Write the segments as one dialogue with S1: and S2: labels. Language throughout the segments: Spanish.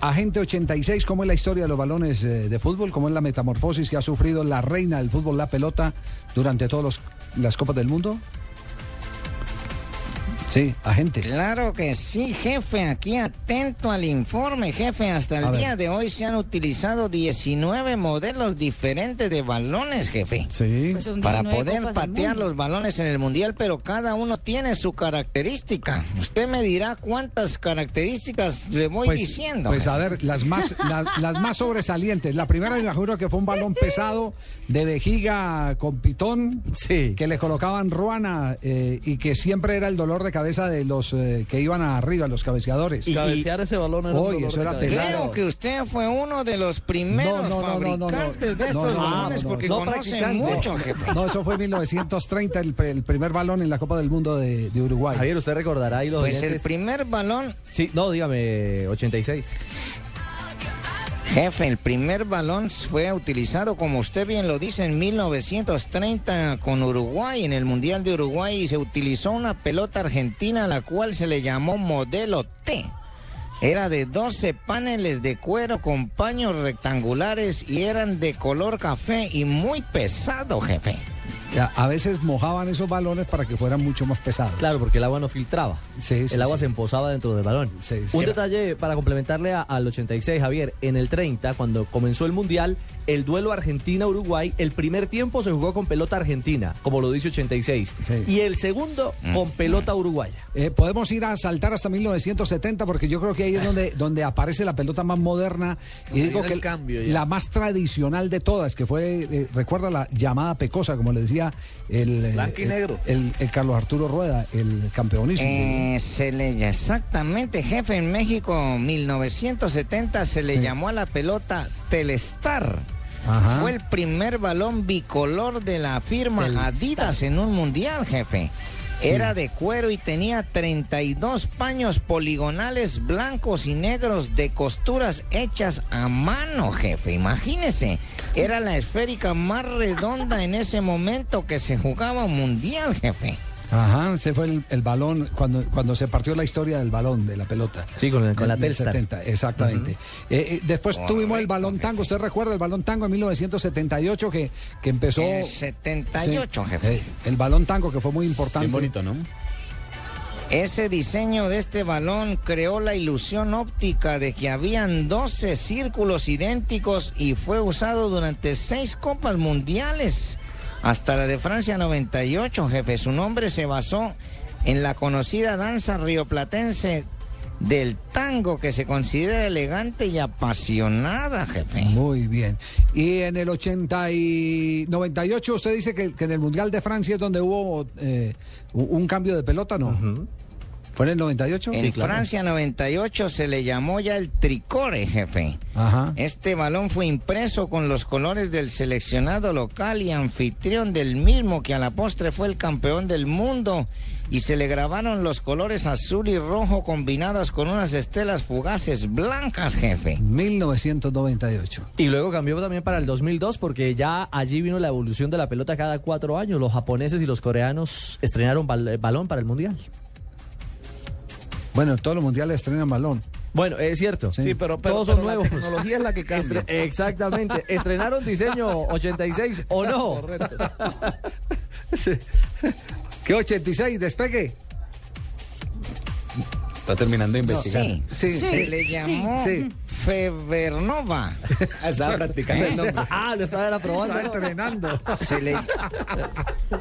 S1: Agente 86, ¿cómo es la historia de los balones eh, de fútbol? ¿Cómo es la metamorfosis que ha sufrido la reina del fútbol, la pelota, durante todas las Copas del Mundo? Sí, agente.
S2: Claro que sí, jefe. Aquí atento al informe, jefe. Hasta el
S1: A ver.
S2: día de hoy se han utilizado 19 modelos diferentes de balones, jefe.
S1: Sí.
S3: Pues
S2: Para
S3: 19
S2: poder patear los balones en el mundial, pero cada uno tiene su característica. Usted me dirá cuántas características le voy
S1: Pues,
S2: diciendo.
S1: pues a ver, las más, las, las más sobresalientes. La primera, me juro que fue un balón pesado de vejiga con pitón,
S4: Sí.
S1: que le colocaban ruana eh, y que siempre era el dolor de cabeza de los eh, que iban arriba, los cabeceadores.
S4: Y-
S5: Cabecear ese balón era dolor
S1: eso era
S5: cabeza.
S1: pesado.
S2: Creo que usted fue uno de los primeros
S1: No, no, no, no, no, no.
S2: fabricantes de estos
S1: no, no,
S2: balones
S1: no, no.
S2: porque
S4: practicante.
S2: mucho, jefe.
S1: No, eso fue en 1930, el, el primer balón en la Copa del Mundo de, de Uruguay.
S4: Javier, usted recordará ahí los
S2: Pues el
S4: oyentes-
S2: primer balón
S4: Sí, no, dígame, 86.
S2: Jefe, el primer balón fue utilizado, como usted bien lo dice, en 1930 con Uruguay, en el Mundial de Uruguay, y se utilizó una pelota argentina, la cual se le llamó modelo T. Era de 12 paneles de cuero con paños rectangulares y eran de color café y muy pesado, jefe.
S1: A, veces mojaban esos balones para que fueran mucho más pesados.
S4: Claro, porque el agua no filtraba.
S1: Sí, sí,
S4: el agua
S1: sí.
S4: se emposaba dentro del balón.
S1: Sí, sí.
S4: Un detalle para complementarle a- al 86, Javier. En el 30, cuando comenzó el Mundial, el duelo Argentina-Uruguay, el primer tiempo se jugó con pelota argentina, como lo dice 86.
S1: Sí.
S4: Y el segundo con pelota uruguaya.
S1: Eh, podemos ir a saltar hasta 1970 porque yo creo que ahí es donde, donde aparece la pelota más moderna y digo que
S5: el cambio
S1: la más tradicional de todas, que fue, eh, recuerda la llamada pecosa, como le decía el, eh,
S5: Blanco y
S1: el-
S5: negro.
S1: El, el Carlos Arturo Rueda, el campeonísimo.
S2: Eh, se le exactamente, jefe, en México 1970 se le
S1: Sí.
S2: llamó a la pelota Telestar.
S1: Ajá.
S2: Fue el primer balón bicolor de la firma
S1: Telestar.
S2: Adidas en un mundial, jefe. Era de cuero y tenía 32 paños poligonales blancos y negros de costuras hechas a mano, jefe. Imagínese. Era la esférica más redonda en ese momento que se jugaba un mundial, jefe.
S1: Ajá, ese fue el, el balón cuando, cuando se partió la historia del balón, de la pelota.
S4: Sí, con, el- con la Telstar.
S1: 70, exactamente. Eh, eh, después
S2: Correcto,
S1: tuvimos el balón
S2: jefe.
S1: tango. ¿Usted recuerda el balón tango en 1978 que, que empezó...
S2: El 78,
S1: Sí,
S2: jefe.
S1: eh, el balón tango que fue muy importante.
S5: Bonito, ¿no?
S2: Ese diseño de este balón creó la ilusión óptica de que habían 12 círculos idénticos y fue usado durante seis copas mundiales, hasta la de Francia 98, jefe. Su nombre se basó en la conocida danza rioplatense del tango que se considera elegante y apasionada, jefe.
S1: Muy bien. Y en el 80 y 98 usted dice que, que en el Mundial de Francia es donde hubo eh, un cambio de pelota, ¿no? ¿Fue en el 98?
S2: En Francia 98 se le llamó ya el tricore, jefe.
S1: Ajá.
S2: Este balón fue impreso con los colores del seleccionado local y anfitrión del mismo que a la postre fue el campeón del mundo y se le grabaron los colores azul y rojo combinados con unas estelas fugaces blancas, jefe.
S1: 1998.
S4: Y luego cambió también para el 2002 porque ya allí vino la evolución de la pelota cada cuatro años. Los japoneses y los coreanos estrenaron bal- balón para el Mundial.
S1: Bueno, en todos los mundiales estrenan balón.
S4: Bueno, es cierto.
S1: Sí.
S5: Sí, pero, pero,
S4: Todos son
S5: pero
S4: nuevos.
S5: la tecnología es la que cambia.
S4: Estre- exactamente. ¿Estrenaron diseño 86 o no?
S5: Correcto.
S1: ¿Qué 86? Despegue.
S5: Está terminando de investigar.
S2: Sí,
S1: Sí,
S2: se
S1: sí,
S2: le llamó
S1: sí.
S2: Febernova.
S5: Estaba practicando el nombre.
S4: Ah, lo estaban aprobando.
S1: Está entrenando.
S2: Se le,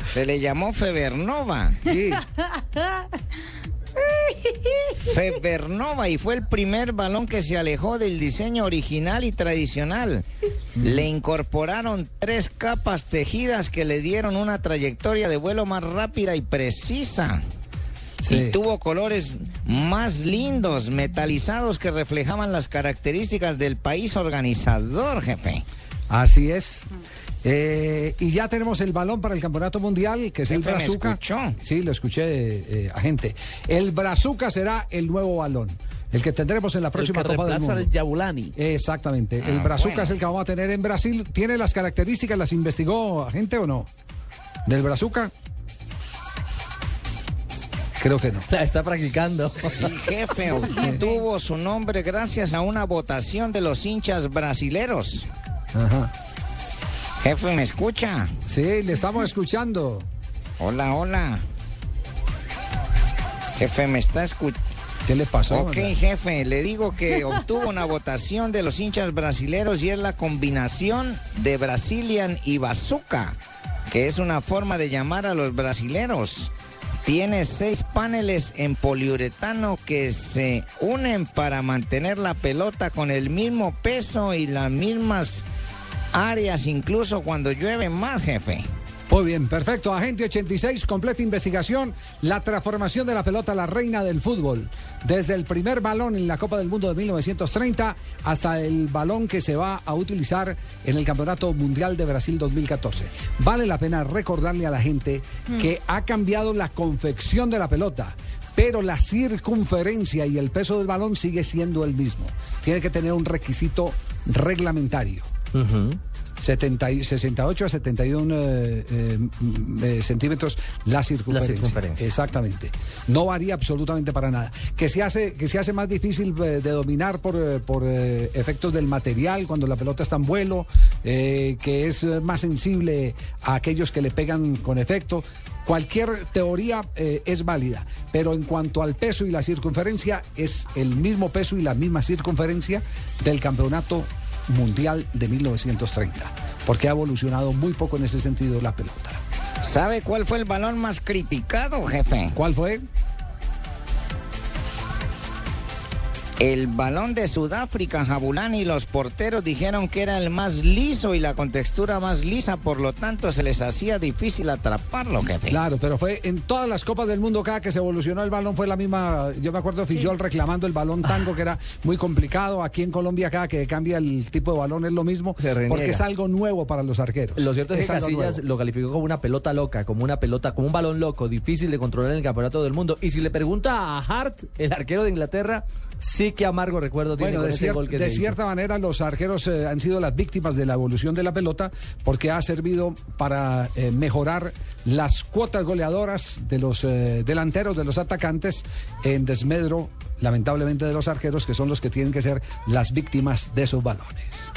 S2: se le llamó Febernova.
S1: Sí.
S2: Febernova y fue el primer balón que se alejó del diseño original y tradicional. Le incorporaron tres capas tejidas que le dieron una trayectoria de vuelo más rápida y precisa.
S1: Sí.
S2: Y tuvo colores más lindos, metalizados que reflejaban las características del país organizador, jefe.
S1: Así es. Eh, y ya tenemos el balón para el campeonato mundial, que es el
S2: Jefe, ¿me
S1: Brazuca.
S2: escuchó?
S1: Sí, lo escuché, eh, agente. El Brazuca será el nuevo balón, el que tendremos en la
S5: El
S1: próxima
S5: que
S1: Copa del Mundo.
S5: al Yabulani.
S1: Exactamente. el
S2: Ah,
S1: Brazuca
S2: bueno.
S1: es el que vamos a tener en Brasil. ¿Tiene las características? ¿Las investigó agente o no? ¿Del Brazuca? Creo que no.
S4: La está practicando.
S2: Sí, jefe, obtuvo su nombre gracias a una votación de los hinchas brasileros.
S1: Ajá.
S2: Jefe, ¿me escucha?
S1: Sí, le estamos escuchando.
S2: Hola, hola. Jefe, ¿me está escuchando?
S1: ¿Qué le pasó?
S2: Ok, jefe, le digo que obtuvo una votación de los hinchas brasileros y es la combinación de Brazilian y Bazooka, que es una forma de llamar a los brasileros. Tiene seis paneles en poliuretano que se unen para mantener la pelota con el mismo peso y las mismas áreas, incluso cuando llueve más, jefe.
S1: Muy bien, perfecto. Agente 86, completa investigación. La transformación de la pelota, la reina del fútbol. Desde el primer balón en la Copa del Mundo de 1930 hasta el balón que se va a utilizar en el Campeonato Mundial de Brasil 2014. Vale la pena recordarle a la gente que ha cambiado la confección de la pelota. Pero la circunferencia y el peso del balón sigue siendo el mismo. Tiene que tener un requisito reglamentario. 70 y- 68 a 71 eh, eh, eh, centímetros la circunferencia.
S4: circunferencia.
S1: Exactamente. No varía absolutamente para nada. Que se hace, que se hace más difícil eh, de dominar por, por efectos del material cuando la pelota está en vuelo, que es más sensible a aquellos que le pegan con efecto. Cualquier teoría es válida, pero en cuanto al peso y la circunferencia, es el mismo peso y la misma circunferencia del campeonato mundial de 1930, porque ha evolucionado muy poco en ese sentido la pelota.
S2: ¿Sabe cuál fue el balón más criticado, jefe?
S1: ¿Cuál fue?
S2: El balón de Sudáfrica, Jabulán y los porteros dijeron que era el más liso y la contextura más lisa, por lo tanto se les hacía difícil atraparlo, jefe.
S1: Claro, pero fue en todas las copas del mundo cada que se evolucionó el balón fue la misma. Yo me acuerdo de Fillol reclamando el balón tango que era muy complicado. Aquí en Colombia cada que cambia el tipo de balón es lo mismo,
S4: Se
S1: porque es algo nuevo para los arqueros.
S4: Lo cierto es, que Casillas
S1: nuevo.
S4: lo calificó como una pelota loca, como una pelota, como un balón loco, difícil de controlar en el campeonato del mundo. Y si le pregunta a Hart, el arquero de Inglaterra, sí que amargo recuerdo tiene
S1: Bueno,
S4: con
S1: de,
S4: ese
S1: cier-
S4: gol que
S1: de
S4: se hizo.
S1: cierta manera los arqueros eh, han sido las víctimas de la evolución de la pelota porque ha servido para eh, mejorar las cuotas goleadoras de los eh, delanteros, de los atacantes, en desmedro, lamentablemente, de los arqueros, que son los que tienen que ser las víctimas de esos balones.